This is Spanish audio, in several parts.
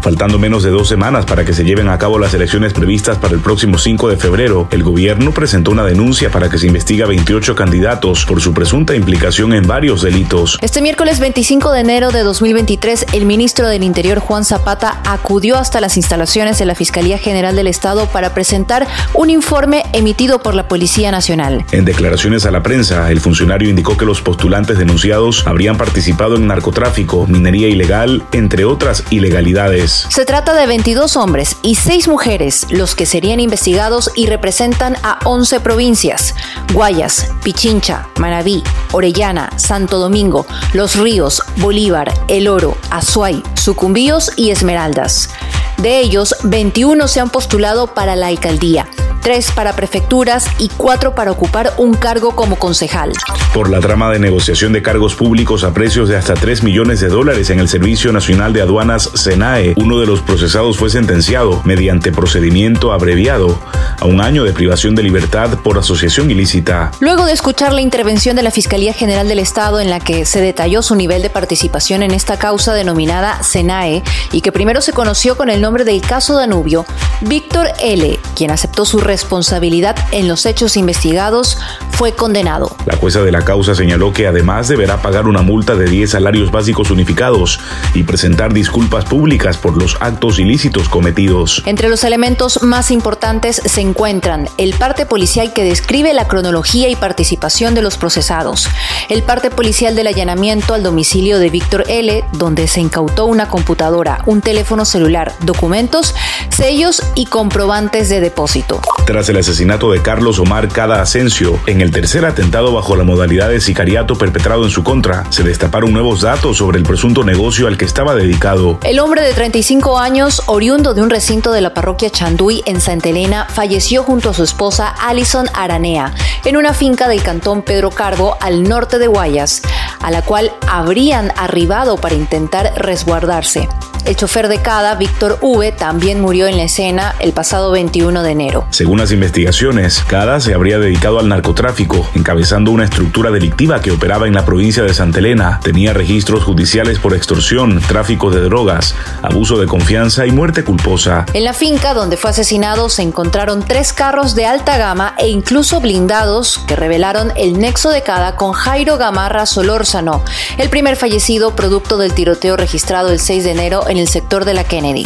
Faltando menos de dos semanas para que se lleven a cabo las elecciones previstas para el próximo 5 de febrero, el gobierno presentó una denuncia para que se investigue a 28 candidatos por su presunta implicación en varios delitos. Este miércoles 25 de enero de 2023, el ministro del Interior Juan Zapata acudió hasta las instalaciones de la Fiscalía General del Estado para presentar un informe emitido por la Policía Nacional. En declaraciones a la prensa, el funcionario indicó que los postulantes denunciados habrían participado en narcotráfico, minería ilegal, entre otras ilegalidades. Se trata de 22 hombres y 6 mujeres los que serían investigados y representan a 11 provincias. Guayas, Pichincha, Manabí, Orellana, Santo Domingo, Los Ríos, Bolívar, El Oro, Azuay, Sucumbíos y Esmeraldas. De ellos, 21 se han postulado para la alcaldía tres para prefecturas y cuatro para ocupar un cargo como concejal. Por la trama de negociación de cargos públicos a precios de hasta 3 millones de dólares en el Servicio Nacional de Aduanas SENAE, uno de los procesados fue sentenciado mediante procedimiento abreviado a un año de privación de libertad por asociación ilícita. Luego de escuchar la intervención de la Fiscalía General del Estado en la que se detalló su nivel de participación en esta causa denominada SENAE y que primero se conoció con el nombre del caso Danubio, Víctor L., quien aceptó su responsabilidad en los hechos investigados, fue condenado. La jueza de la causa señaló que además deberá pagar una multa de 10 salarios básicos unificados y presentar disculpas públicas por los actos ilícitos cometidos. Entre los elementos más importantes se encuentran el parte policial que describe la cronología y participación de los procesados, el parte policial del allanamiento al domicilio de Víctor L., donde se incautó una computadora, un teléfono celular, documentos, sellos y comprobantes de depósito. Tras el asesinato de Carlos Omar Cada Asensio, en el tercer atentado bajo la modalidad de sicariato perpetrado en su contra, se destaparon nuevos datos sobre el presunto negocio al que estaba dedicado. El hombre de 35 años, oriundo de un recinto de la parroquia Chanduy en Santa Elena, falleció junto a su esposa Alison Aranea en una finca del cantón Pedro Carbo al norte de Guayas, a la cual habrían arribado para intentar resguardarse. El chofer de Cada, Víctor V, también murió en la escena el pasado 21 de enero. Según las investigaciones, Cada se habría dedicado al narcotráfico, encabezando una estructura delictiva que operaba en la provincia de Santa Elena. Tenía registros judiciales por extorsión, tráfico de drogas, abuso de confianza y muerte culposa. En la finca donde fue asesinado se encontraron tres carros de alta gama e incluso blindados que revelaron el nexo de Cada con Jairo Gamarra Solórzano, el primer fallecido producto del tiroteo registrado el 6 de enero en el sector de la Kennedy.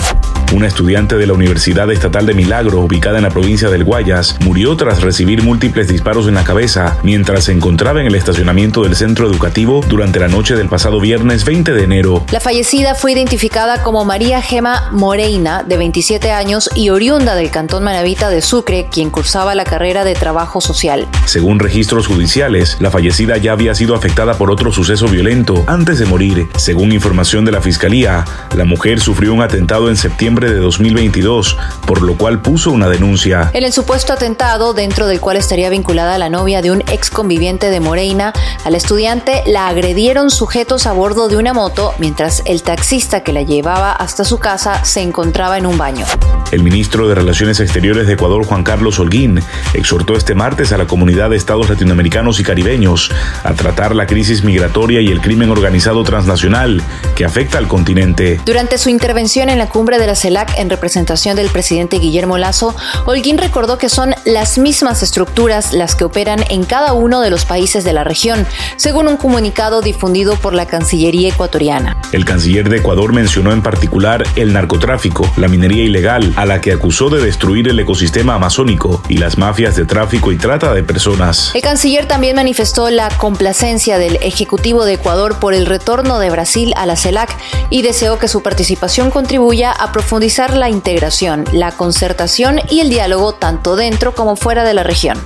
Una estudiante de la Universidad Estatal de Milagro, ubicada en la provincia del Guayas, murió tras recibir múltiples disparos en la cabeza mientras se encontraba en el estacionamiento del centro educativo durante la noche del pasado viernes 20 de enero. La fallecida fue identificada como María Gema Moreina, de 27 años y oriunda del cantón Manavita de Sucre, quien cursaba la carrera de trabajo social. Según registros judiciales, la fallecida ya había sido afectada por otro suceso violento antes de morir. Según información de la fiscalía, la mujer sufrió un atentado en septiembre de 2022, por lo cual puso una denuncia. En el supuesto atentado, dentro del cual estaría vinculada la novia de un ex conviviente de Moreina, al estudiante la agredieron sujetos a bordo de una moto mientras el taxista que la llevaba hasta su casa se encontraba en un baño. El ministro de Relaciones Exteriores de Ecuador, Juan Carlos Holguín, exhortó este martes a la comunidad de estados latinoamericanos y caribeños a tratar la crisis migratoria y el crimen organizado transnacional que afecta al continente. Durante su intervención en la cumbre de la CELAC en representación del presidente Guillermo Lazo, Holguín recordó que son las mismas estructuras las que operan en cada uno de los países de la región, según un comunicado difundido por la Cancillería ecuatoriana. El canciller de Ecuador mencionó en particular el narcotráfico, la minería ilegal, a la que acusó de destruir el ecosistema amazónico y las mafias de tráfico y trata de personas. El canciller también manifestó la complacencia del Ejecutivo de Ecuador por el retorno de Brasil a la CELAC y deseó que su participación contribuya a profundizar profundizar la integración, la concertación y el diálogo tanto dentro como fuera de la región.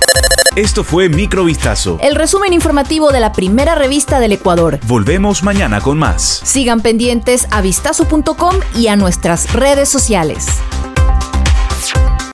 Esto fue Microvistazo. El resumen informativo de la primera revista del Ecuador. Volvemos mañana con más. Sigan pendientes a vistazo.com y a nuestras redes sociales.